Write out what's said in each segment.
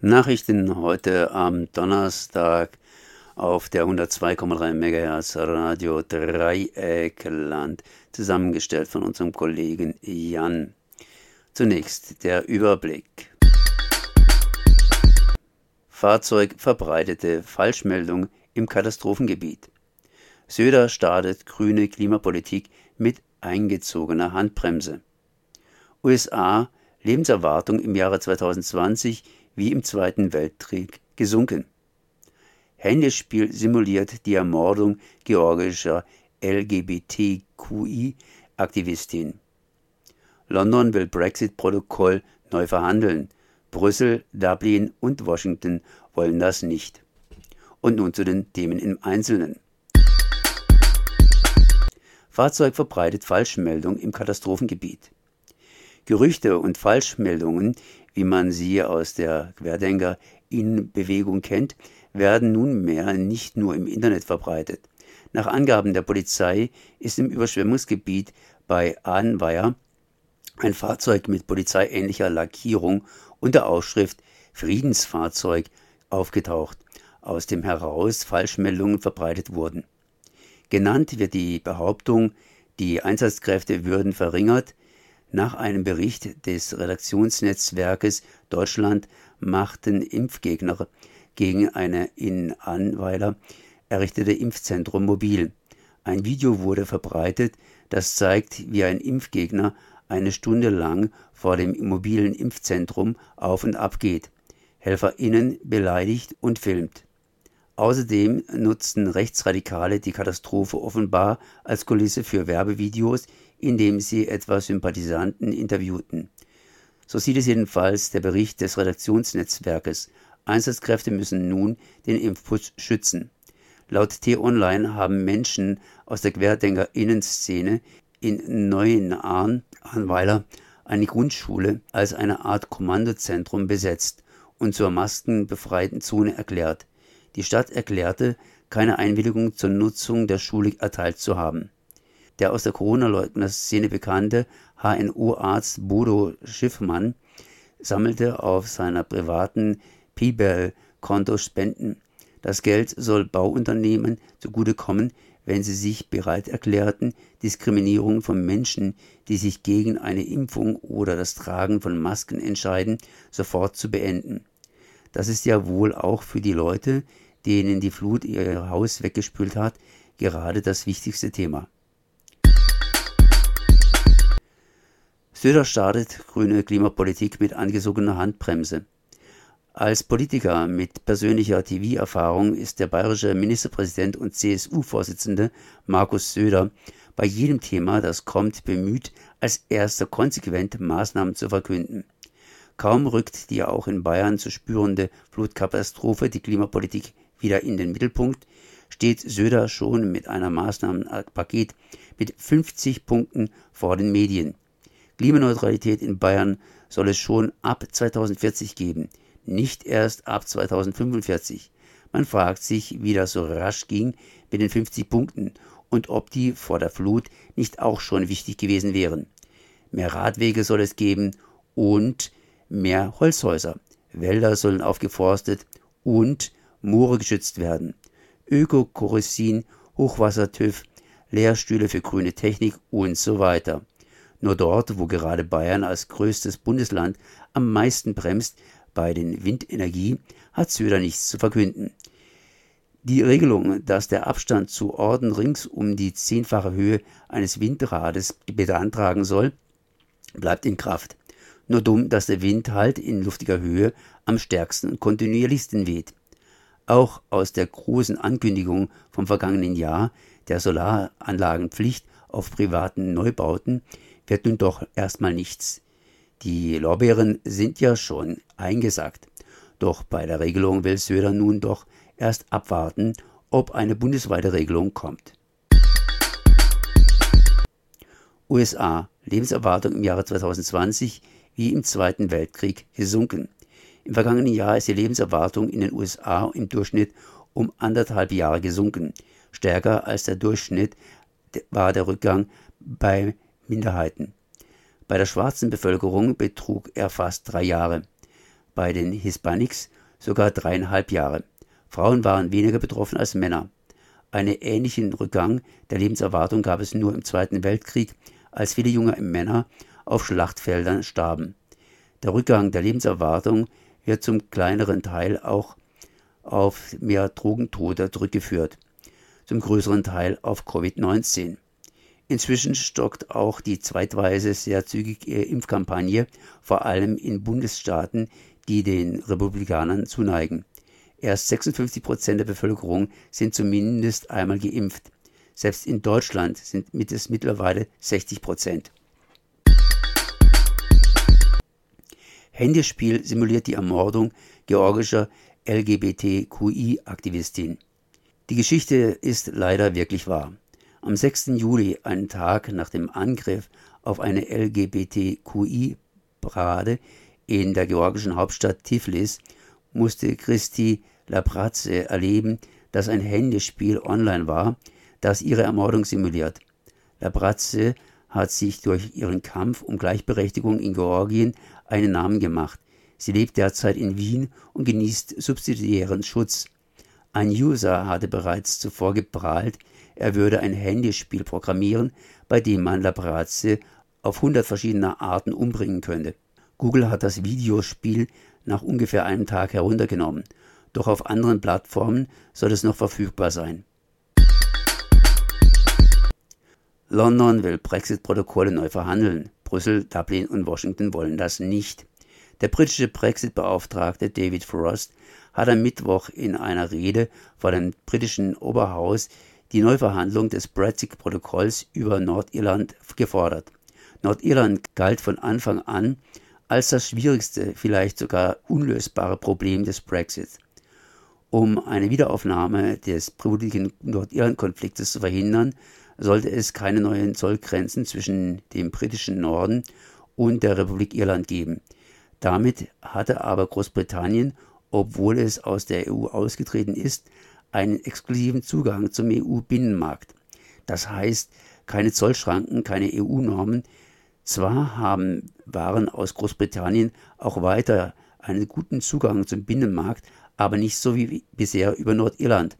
Nachrichten heute am Donnerstag auf der 102,3 MHz Radio Dreieckland, zusammengestellt von unserem Kollegen Jan. Zunächst der Überblick. Fahrzeug verbreitete Falschmeldung im Katastrophengebiet. Söder startet grüne Klimapolitik mit eingezogener Handbremse. USA Lebenserwartung im Jahre 2020 wie im Zweiten Weltkrieg gesunken. Handyspiel simuliert die Ermordung georgischer LGBTQI-Aktivistin. London will Brexit-Protokoll neu verhandeln. Brüssel, Dublin und Washington wollen das nicht. Und nun zu den Themen im Einzelnen. Fahrzeug verbreitet Falschmeldung im Katastrophengebiet. Gerüchte und Falschmeldungen, wie man sie aus der Querdenker-Innenbewegung kennt, werden nunmehr nicht nur im Internet verbreitet. Nach Angaben der Polizei ist im Überschwemmungsgebiet bei Ahnweier ein Fahrzeug mit polizeiähnlicher Lackierung und der Aufschrift Friedensfahrzeug aufgetaucht, aus dem heraus Falschmeldungen verbreitet wurden. Genannt wird die Behauptung, die Einsatzkräfte würden verringert. Nach einem Bericht des Redaktionsnetzwerkes Deutschland machten Impfgegner gegen eine in Anweiler errichtete Impfzentrum mobil. Ein Video wurde verbreitet, das zeigt, wie ein Impfgegner eine Stunde lang vor dem mobilen Impfzentrum auf und ab geht, HelferInnen beleidigt und filmt. Außerdem nutzten Rechtsradikale die Katastrophe offenbar als Kulisse für Werbevideos, indem sie etwa Sympathisanten interviewten. So sieht es jedenfalls der Bericht des Redaktionsnetzwerkes. Einsatzkräfte müssen nun den Impfputz schützen. Laut T-Online haben Menschen aus der Querdenker-Innenszene in Neuenahn-Ahnweiler eine Grundschule als eine Art Kommandozentrum besetzt und zur maskenbefreiten Zone erklärt. Die Stadt erklärte, keine Einwilligung zur Nutzung der Schule erteilt zu haben. Der aus der Corona-Leugner-Szene bekannte HNO-Arzt Bodo Schiffmann sammelte auf seiner privaten PayPal-Konto Spenden. Das Geld soll Bauunternehmen zugutekommen, wenn sie sich bereit erklärten, Diskriminierung von Menschen, die sich gegen eine Impfung oder das Tragen von Masken entscheiden, sofort zu beenden. Das ist ja wohl auch für die Leute, denen die Flut ihr Haus weggespült hat, gerade das wichtigste Thema. Söder startet grüne Klimapolitik mit angesogener Handbremse. Als Politiker mit persönlicher TV-Erfahrung ist der bayerische Ministerpräsident und CSU-Vorsitzende Markus Söder bei jedem Thema, das kommt, bemüht, als erster konsequent Maßnahmen zu verkünden. Kaum rückt die auch in Bayern zu spürende Flutkatastrophe die Klimapolitik wieder in den Mittelpunkt, steht Söder schon mit einem Maßnahmenpaket mit 50 Punkten vor den Medien. Klimaneutralität in Bayern soll es schon ab 2040 geben nicht erst ab 2045. Man fragt sich, wie das so rasch ging mit den 50 Punkten und ob die vor der Flut nicht auch schon wichtig gewesen wären. Mehr Radwege soll es geben und mehr Holzhäuser. Wälder sollen aufgeforstet und Moore geschützt werden. Ökokorrosin, Hochwassertüv, Lehrstühle für grüne Technik und so weiter. Nur dort, wo gerade Bayern als größtes Bundesland am meisten bremst, bei den Windenergie hat Söder nichts zu verkünden. Die Regelung, dass der Abstand zu Orten rings um die zehnfache Höhe eines Windrades beantragen soll, bleibt in Kraft. Nur dumm, dass der Wind halt in luftiger Höhe am stärksten und kontinuierlichsten weht. Auch aus der großen Ankündigung vom vergangenen Jahr der Solaranlagenpflicht auf privaten Neubauten wird nun doch erstmal nichts. Die Lorbeeren sind ja schon eingesagt. Doch bei der Regelung will Söder nun doch erst abwarten, ob eine bundesweite Regelung kommt. USA Lebenserwartung im Jahre 2020 wie im Zweiten Weltkrieg gesunken. Im vergangenen Jahr ist die Lebenserwartung in den USA im Durchschnitt um anderthalb Jahre gesunken. Stärker als der Durchschnitt war der Rückgang bei Minderheiten. Bei der schwarzen Bevölkerung betrug er fast drei Jahre. bei den Hispanics sogar dreieinhalb Jahre. Frauen waren weniger betroffen als Männer. Einen ähnlichen Rückgang der Lebenserwartung gab es nur im Zweiten Weltkrieg, als viele junge Männer auf Schlachtfeldern starben. Der Rückgang der Lebenserwartung wird zum kleineren Teil auch auf mehr Drogentote zurückgeführt, zum größeren Teil auf Covid-19. Inzwischen stockt auch die zweitweise sehr zügige Impfkampagne, vor allem in Bundesstaaten, die den Republikanern zuneigen. Erst 56 Prozent der Bevölkerung sind zumindest einmal geimpft. Selbst in Deutschland sind es mittlerweile 60 Prozent. Handyspiel simuliert die Ermordung georgischer LGBTQI-Aktivistin. Die Geschichte ist leider wirklich wahr. Am 6. Juli, einen Tag nach dem Angriff auf eine LGBTQI-Parade in der georgischen Hauptstadt Tiflis, musste Christi Labratze erleben, dass ein Handyspiel online war, das ihre Ermordung simuliert. Labratze hat sich durch ihren Kampf um Gleichberechtigung in Georgien einen Namen gemacht. Sie lebt derzeit in Wien und genießt subsidiären Schutz. Ein User hatte bereits zuvor geprahlt, er würde ein Handyspiel programmieren, bei dem man Labrazze auf 100 verschiedene Arten umbringen könnte. Google hat das Videospiel nach ungefähr einem Tag heruntergenommen, doch auf anderen Plattformen soll es noch verfügbar sein. London will Brexit-Protokolle neu verhandeln. Brüssel, Dublin und Washington wollen das nicht. Der britische Brexit-Beauftragte David Frost hat am Mittwoch in einer Rede vor dem britischen Oberhaus die Neuverhandlung des Brexit-Protokolls über Nordirland gefordert. Nordirland galt von Anfang an als das schwierigste, vielleicht sogar unlösbare Problem des Brexit. Um eine Wiederaufnahme des blutigen Nordirland-Konfliktes zu verhindern, sollte es keine neuen Zollgrenzen zwischen dem britischen Norden und der Republik Irland geben. Damit hatte aber Großbritannien, obwohl es aus der EU ausgetreten ist, einen exklusiven Zugang zum EU-Binnenmarkt. Das heißt, keine Zollschranken, keine EU-Normen. Zwar haben Waren aus Großbritannien auch weiter einen guten Zugang zum Binnenmarkt, aber nicht so wie bisher über Nordirland.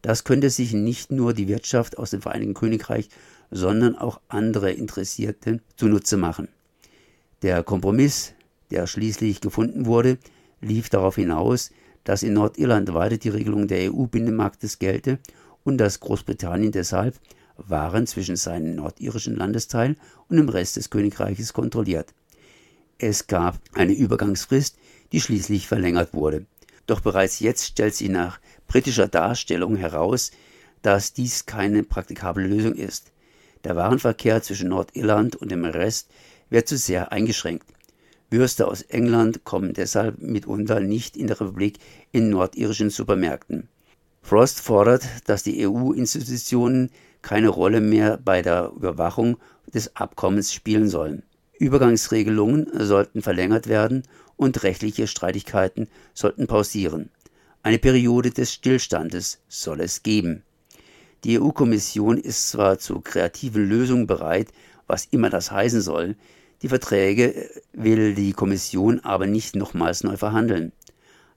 Das könnte sich nicht nur die Wirtschaft aus dem Vereinigten Königreich, sondern auch andere Interessierte zunutze machen. Der Kompromiss der schließlich gefunden wurde, lief darauf hinaus, dass in Nordirland weiter die Regelung der EU-Binnenmarktes gelte und dass Großbritannien deshalb Waren zwischen seinem nordirischen Landesteil und dem Rest des Königreiches kontrolliert. Es gab eine Übergangsfrist, die schließlich verlängert wurde. Doch bereits jetzt stellt sich nach britischer Darstellung heraus, dass dies keine praktikable Lösung ist. Der Warenverkehr zwischen Nordirland und dem Rest wird zu sehr eingeschränkt. Würste aus England kommen deshalb mitunter nicht in der Republik in nordirischen Supermärkten. Frost fordert, dass die EU-Institutionen keine Rolle mehr bei der Überwachung des Abkommens spielen sollen. Übergangsregelungen sollten verlängert werden und rechtliche Streitigkeiten sollten pausieren. Eine Periode des Stillstandes soll es geben. Die EU-Kommission ist zwar zu kreativen Lösungen bereit, was immer das heißen soll, die Verträge will die Kommission aber nicht nochmals neu verhandeln.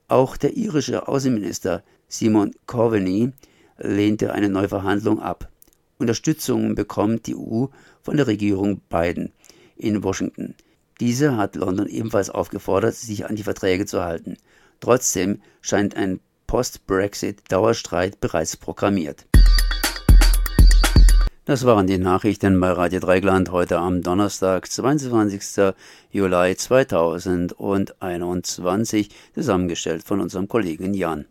Auch der irische Außenminister Simon Coveney lehnte eine Neuverhandlung ab. Unterstützung bekommt die EU von der Regierung Biden in Washington. Diese hat London ebenfalls aufgefordert, sich an die Verträge zu halten. Trotzdem scheint ein Post-Brexit-Dauerstreit bereits programmiert. Das waren die Nachrichten bei Radio Dreigland heute am Donnerstag, 22. Juli 2021, zusammengestellt von unserem Kollegen Jan.